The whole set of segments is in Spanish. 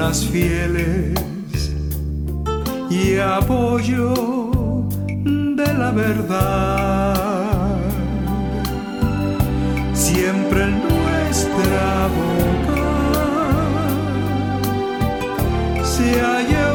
columnas fieles y apoyo de la verdad. Siempre en nuestra boca se halla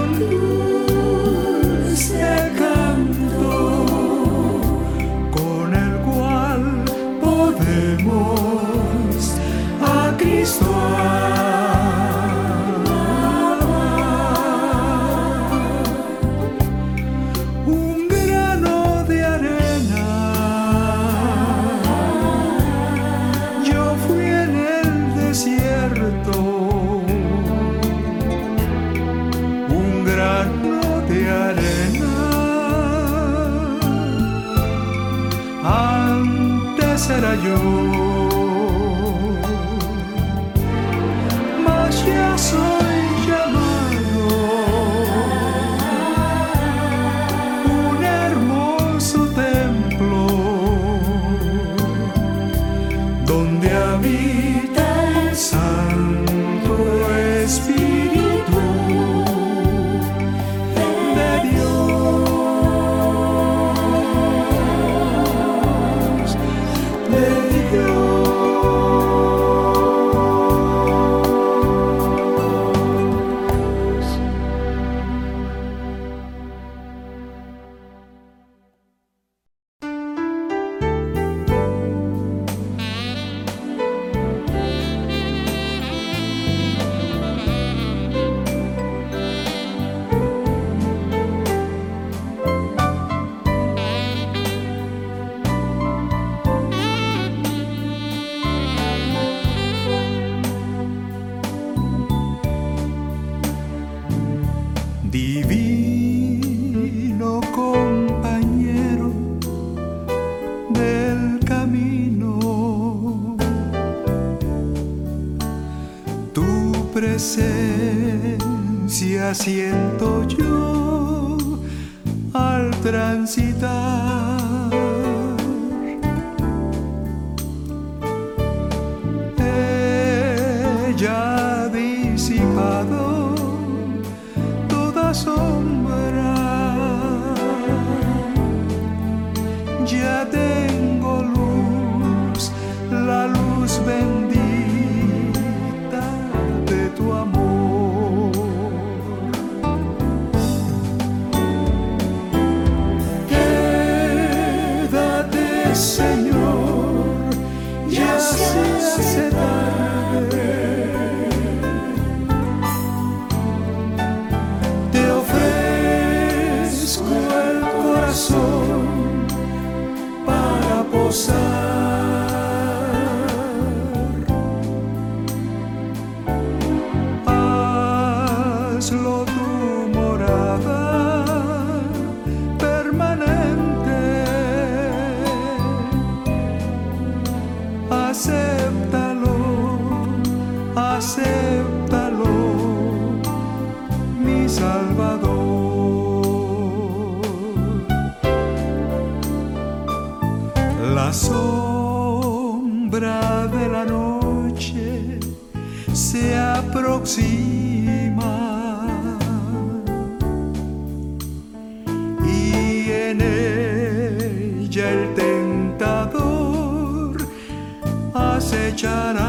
shine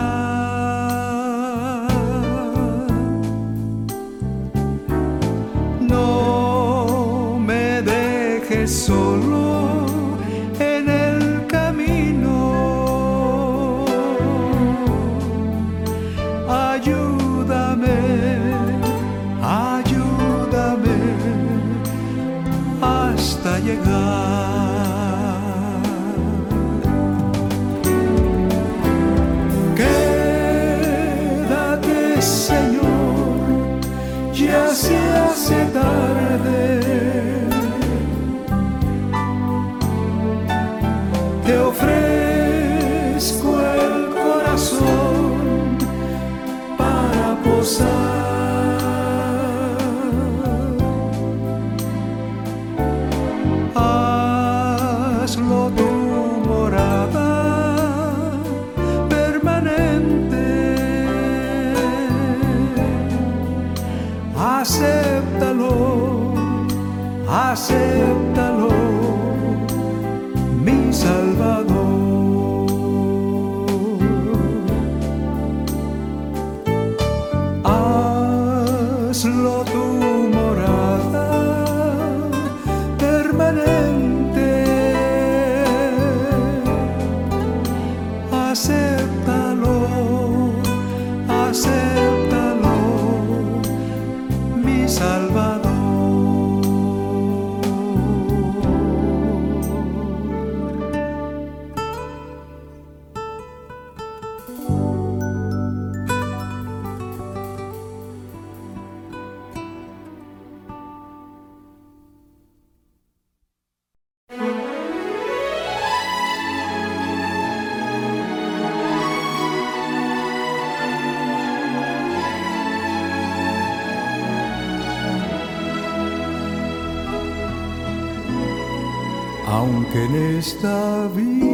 esta vida.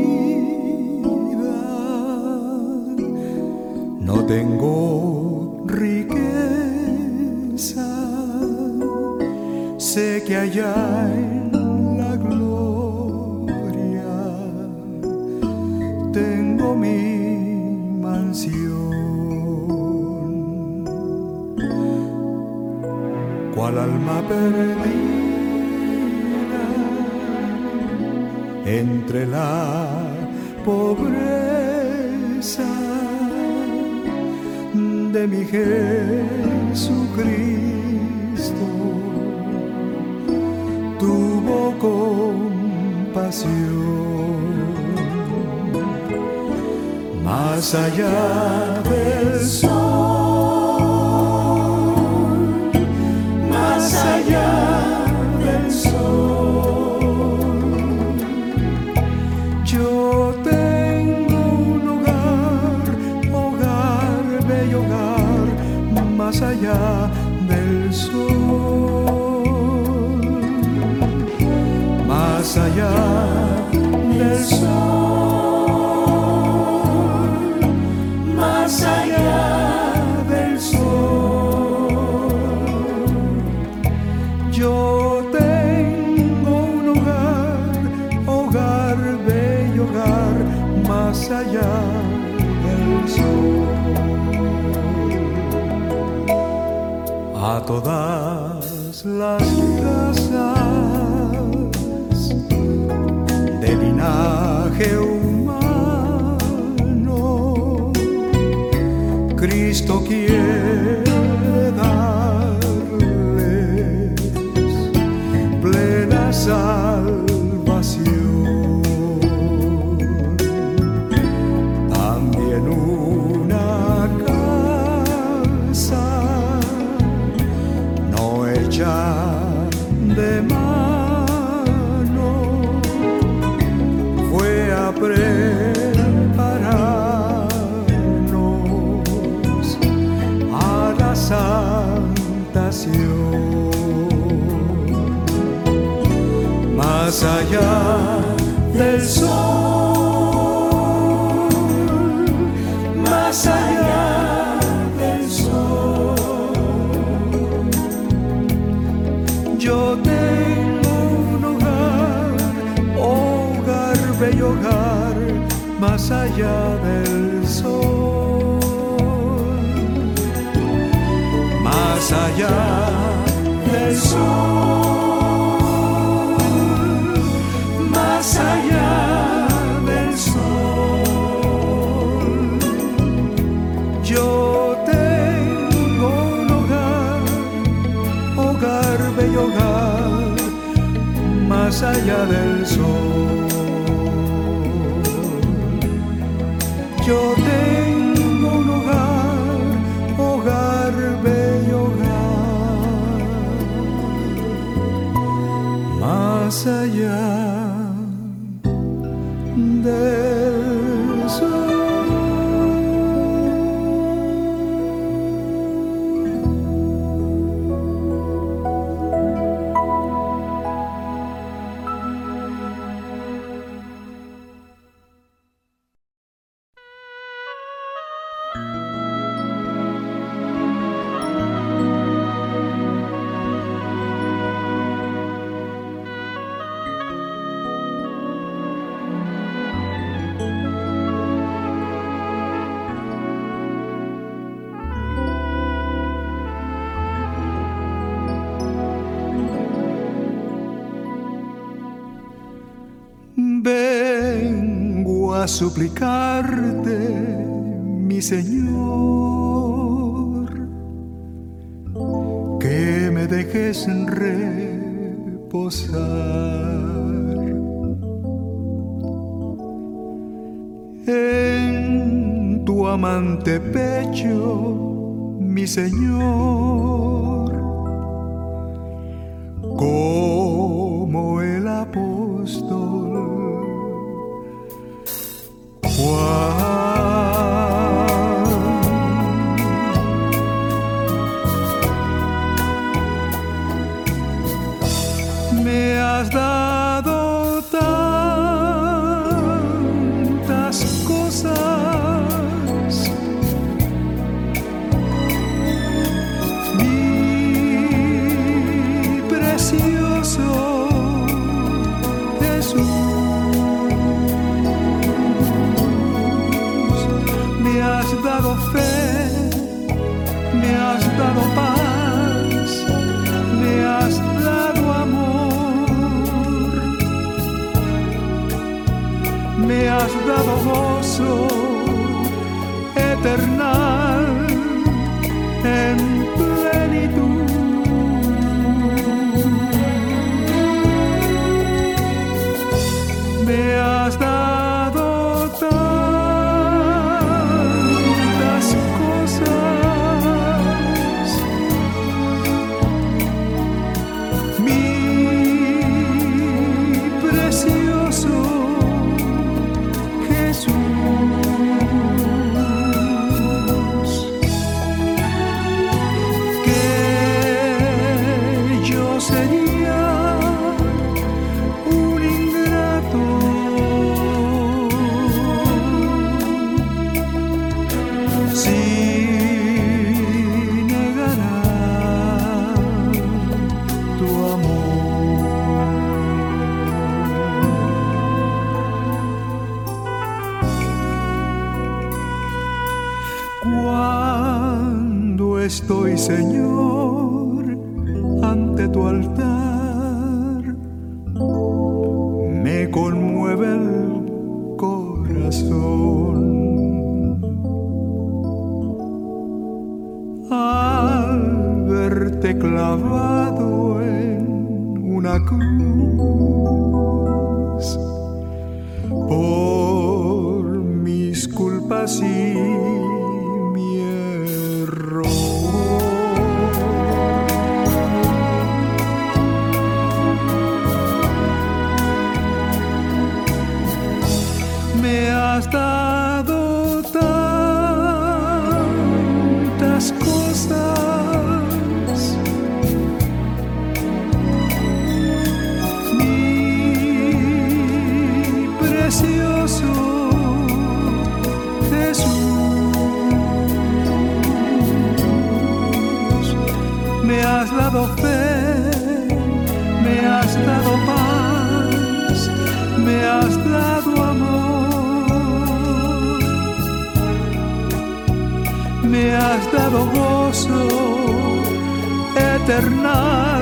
No tengo riqueza, sé que allá en la gloria tengo mi mansión, cual alma perdida. entre la pobreza de mi Jesucristo. Tuvo compasión más allá del sol. del sol, más allá del sol. todas las 하늘 속 suplicarte, mi Señor, que me dejes reposar en tu amante pecho, mi Señor. and Señor, ante tu altar me conmueve el corazón. Al verte clavado en una cruz, por mis culpas y δωγώσω έτερνα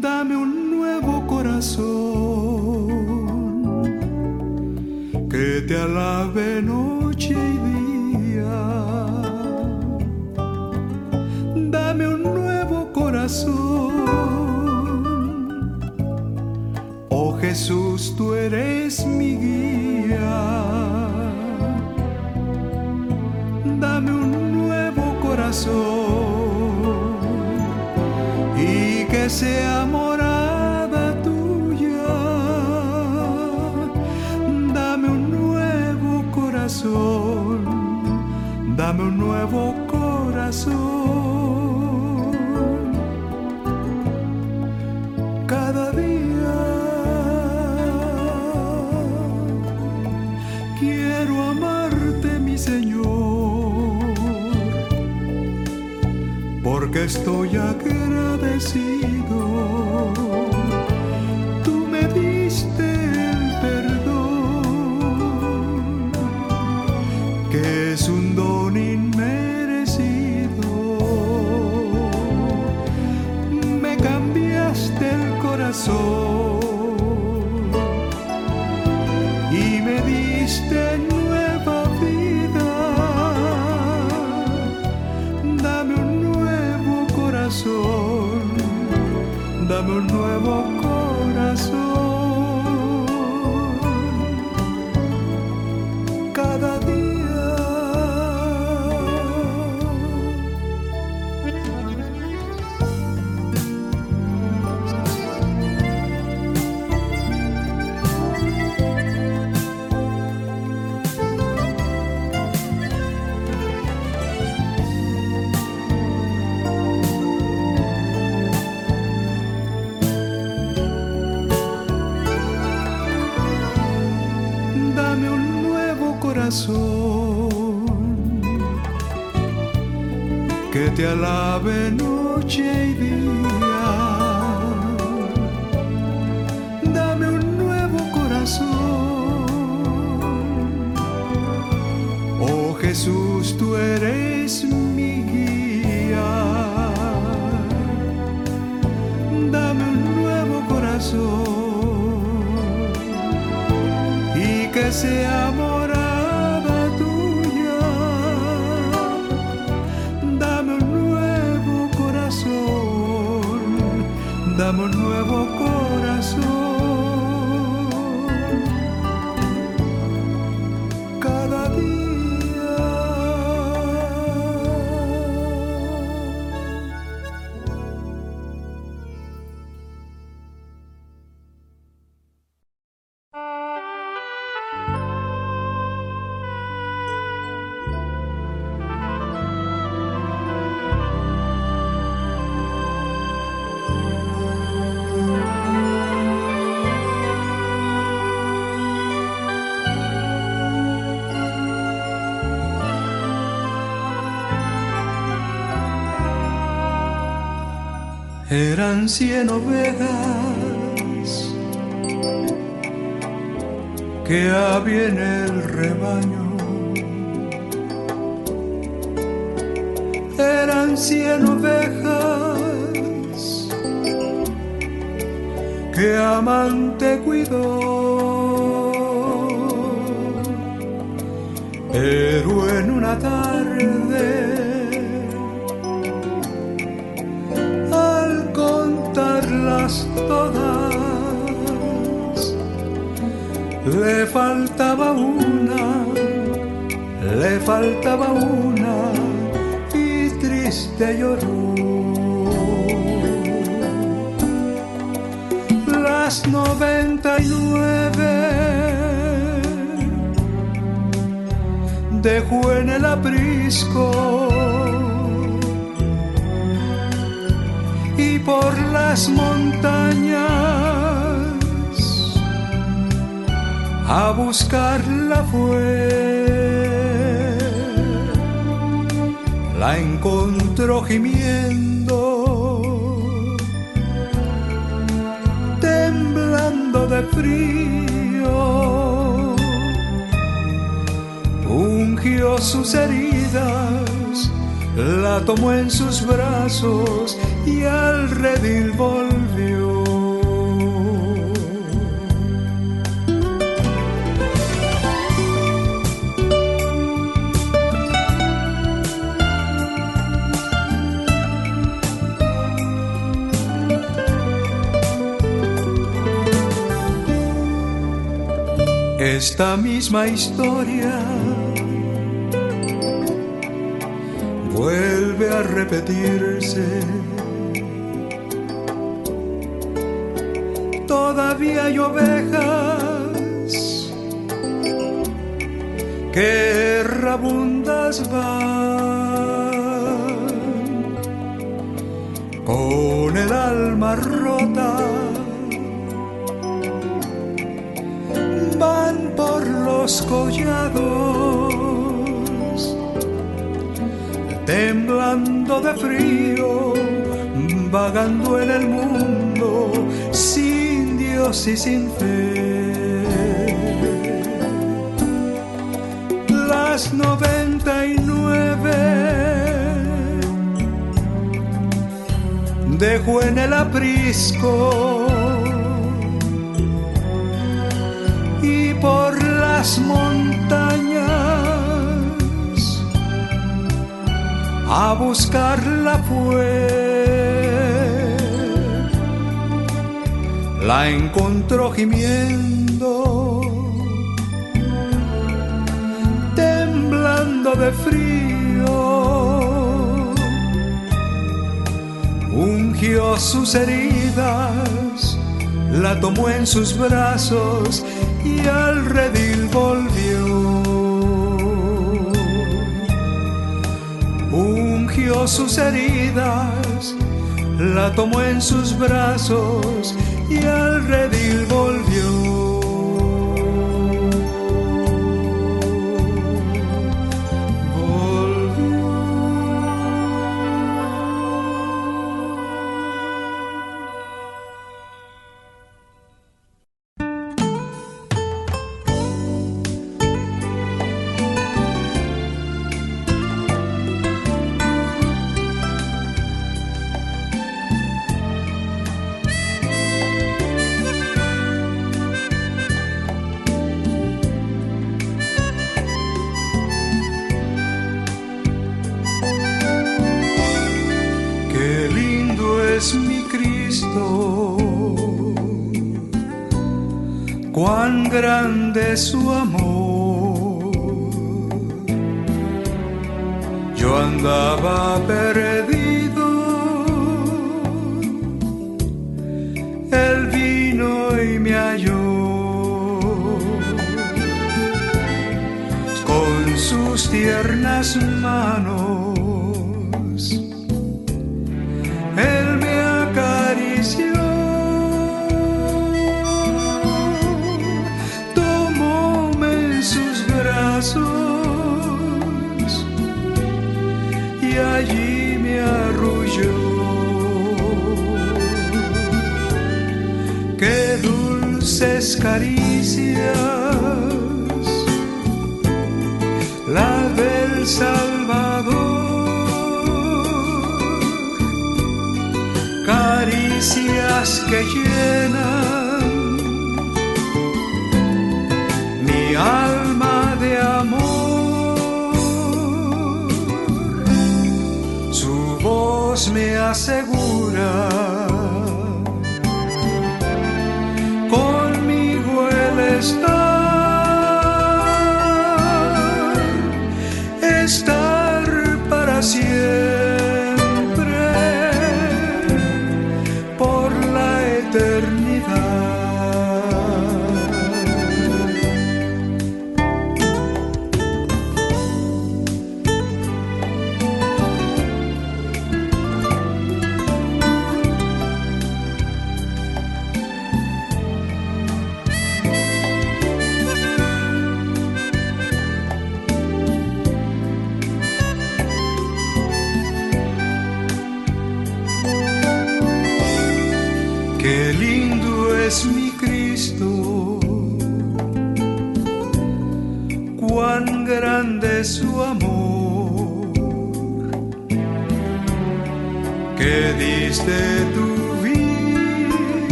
Dame un nuevo corazón que te alabe noche y día. Dame un nuevo corazón. Oh Jesús, tú eres mi guía. Dame un nuevo corazón sea morada tuya. Dame un nuevo corazón, dame un nuevo corazón. Cada día quiero amarte, mi Señor porque estoy agradecido. Nuevo eran cien ovejas que había en el rebaño. Eran cien ovejas que amante cuidó. Pero en una tarde le faltaba una, le faltaba una y triste lloró. Las noventa y nueve dejó en el aprisco por las montañas a buscarla fue. La encontró gimiendo, temblando de frío, ungió sus heridas, la tomó en sus brazos y al redil. Esta misma historia vuelve a repetirse todavía hay ovejas que rabundas van con el alma rota. Los collados, temblando de frío, vagando en el mundo y sin fe. Las noventa y nueve dejó en el aprisco las montañas a buscarla fue. La encontró gimiendo, temblando de frío, ungió sus heridas, la tomó en sus brazos y al redil volvió. Ungió sus heridas, la tomó en sus brazos y al redil volvió. Su amor. Yo andaba perdido, él vino y me halló. Con sus tiernas manos caricias, la del Salvador, caricias que llenan mi alma de amor. Su voz me asegura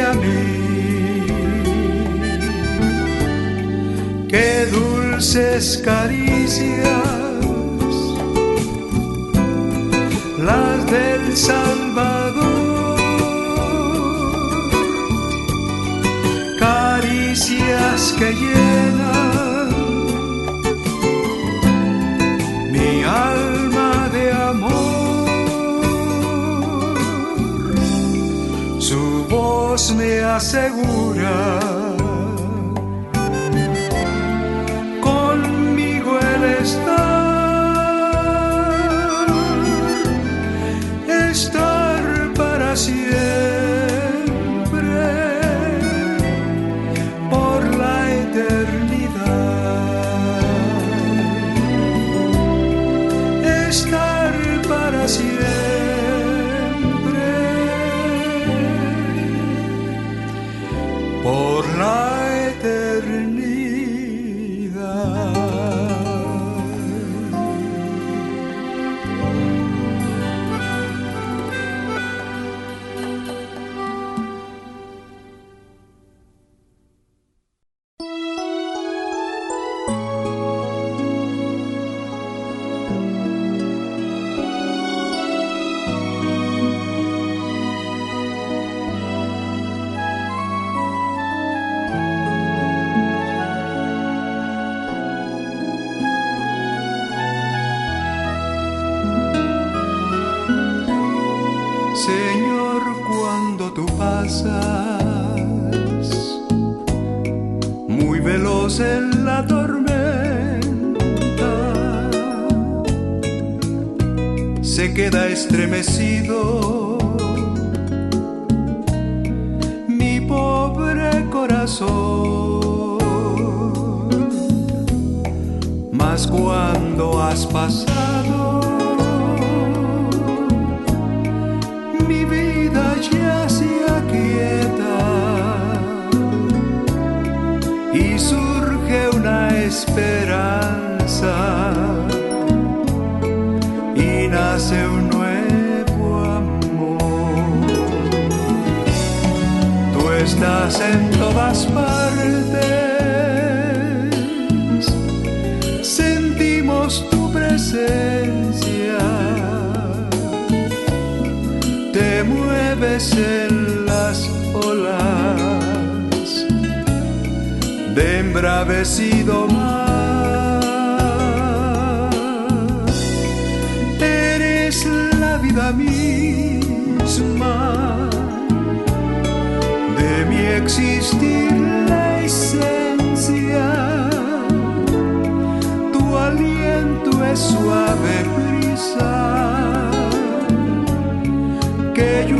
a mí. Qué dulces caricias, las del Salvador. Caricias que llenan me asegura. en las olas de embravecido mar. Eres la vida misma de mi existir, la esencia. Tu aliento es suave brisa que yo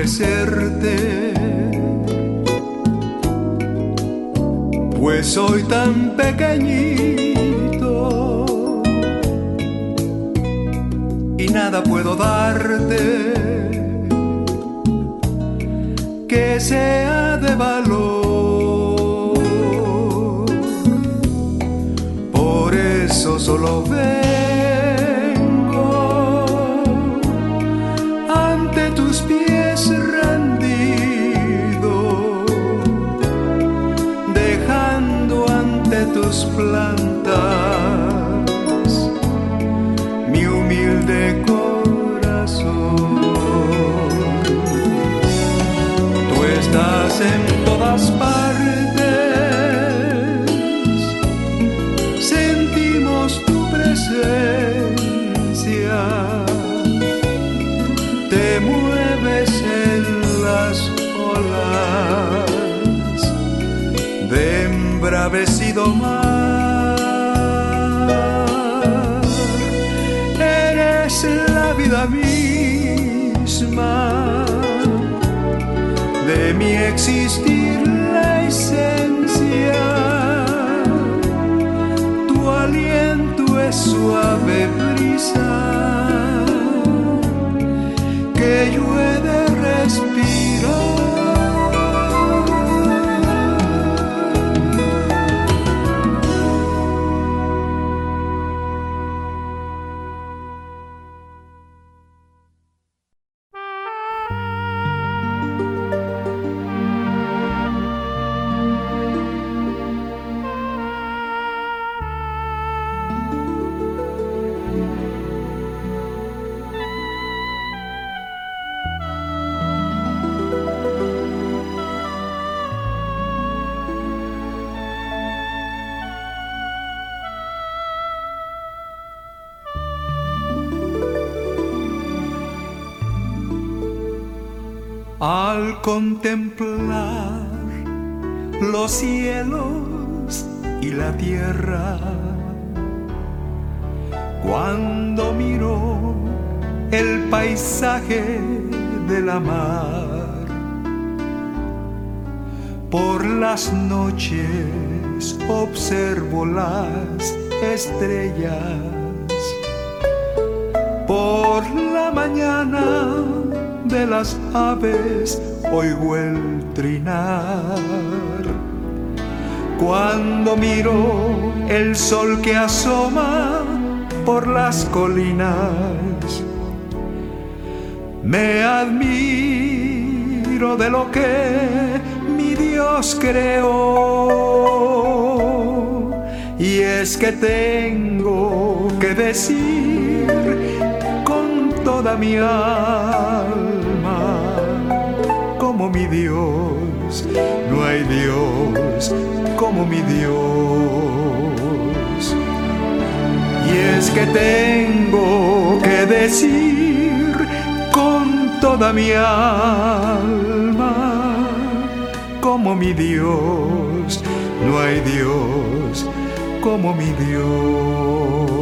ofrecerte, pues soy tan pequeñito y nada puedo darte que sea de valor. Existir, Contemplar los cielos y la tierra, cuando miro el paisaje de la mar, por las noches observo las estrellas, por la mañana de las aves oigo el trinar. Cuando miro el sol que asoma por las colinas, me admiro de lo que mi Dios creó. Y es que tengo que decir con toda mi alma, mi Dios, no hay Dios como mi Dios. Y es que tengo que decir con toda mi alma, como mi Dios, no hay Dios como mi Dios.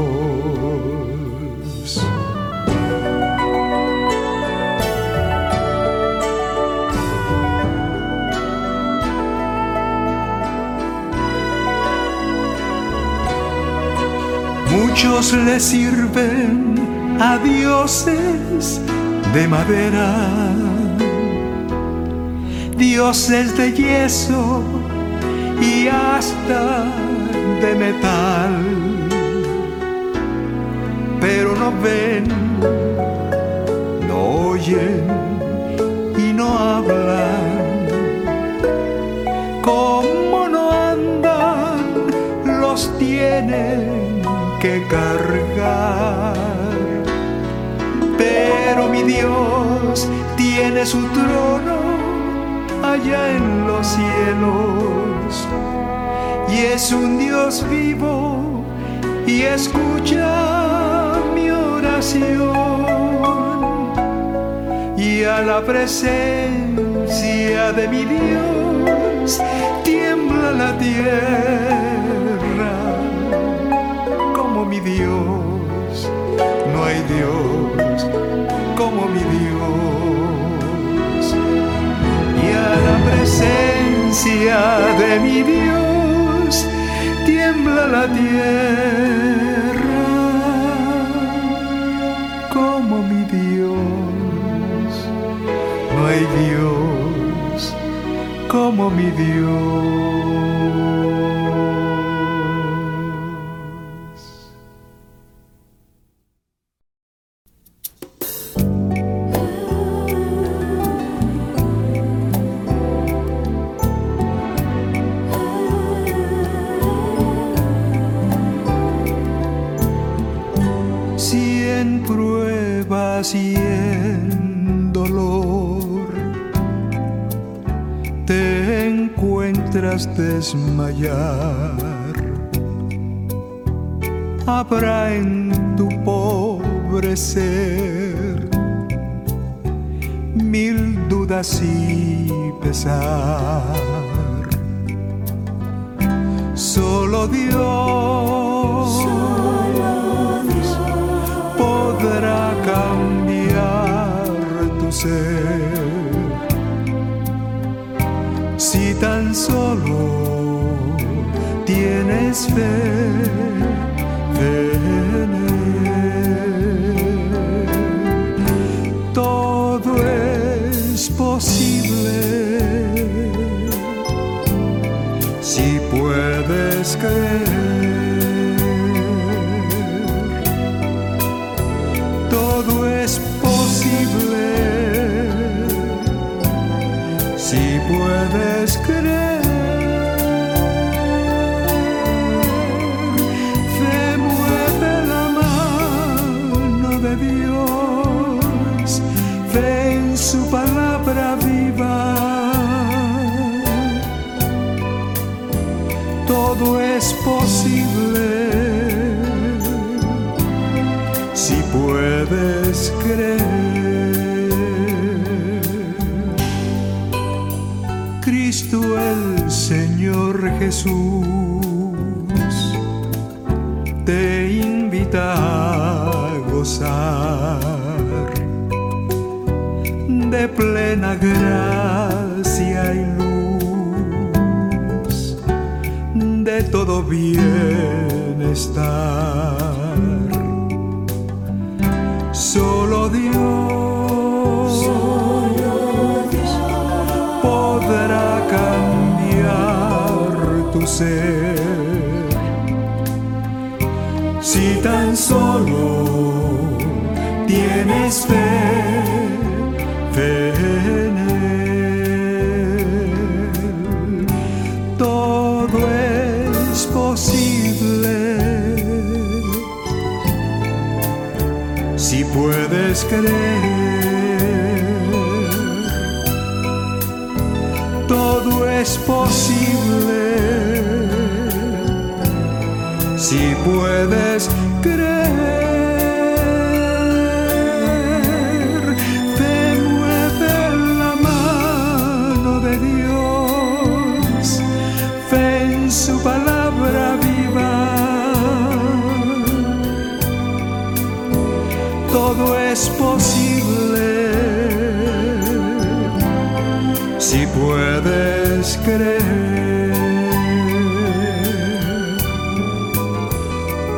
Muchos le sirven a dioses de madera, dioses de yeso y hasta de metal, pero no ven, no oyen y no hablan. Como no andan, los tienen que cargar. Pero mi Dios tiene su trono allá en los cielos. Y es un Dios vivo y escucha mi oración. Y a la presencia de mi Dios tiembla la tierra mi Dios no hay Dios como mi Dios y a la presencia de mi Dios tiembla la tierra como mi Dios. No hay Dios como mi Dios. En tu pobre ser mil dudas y pesar. Solo Dios, podrá cambiar tu ser. Si tan solo tienes fe Todo es posible si puedes creer. Fe mueve la mano de Dios, fe en su palabra viva. todo es posible creer. Cristo el Señor Jesús te invita a gozar de plena gracia y luz de todo bienestar. Solo Dios, podrá cambiar tu ser. Si tan solo tienes fe, creer. Todo es posible si puedes es posible si puedes creer.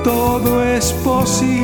Todo es posible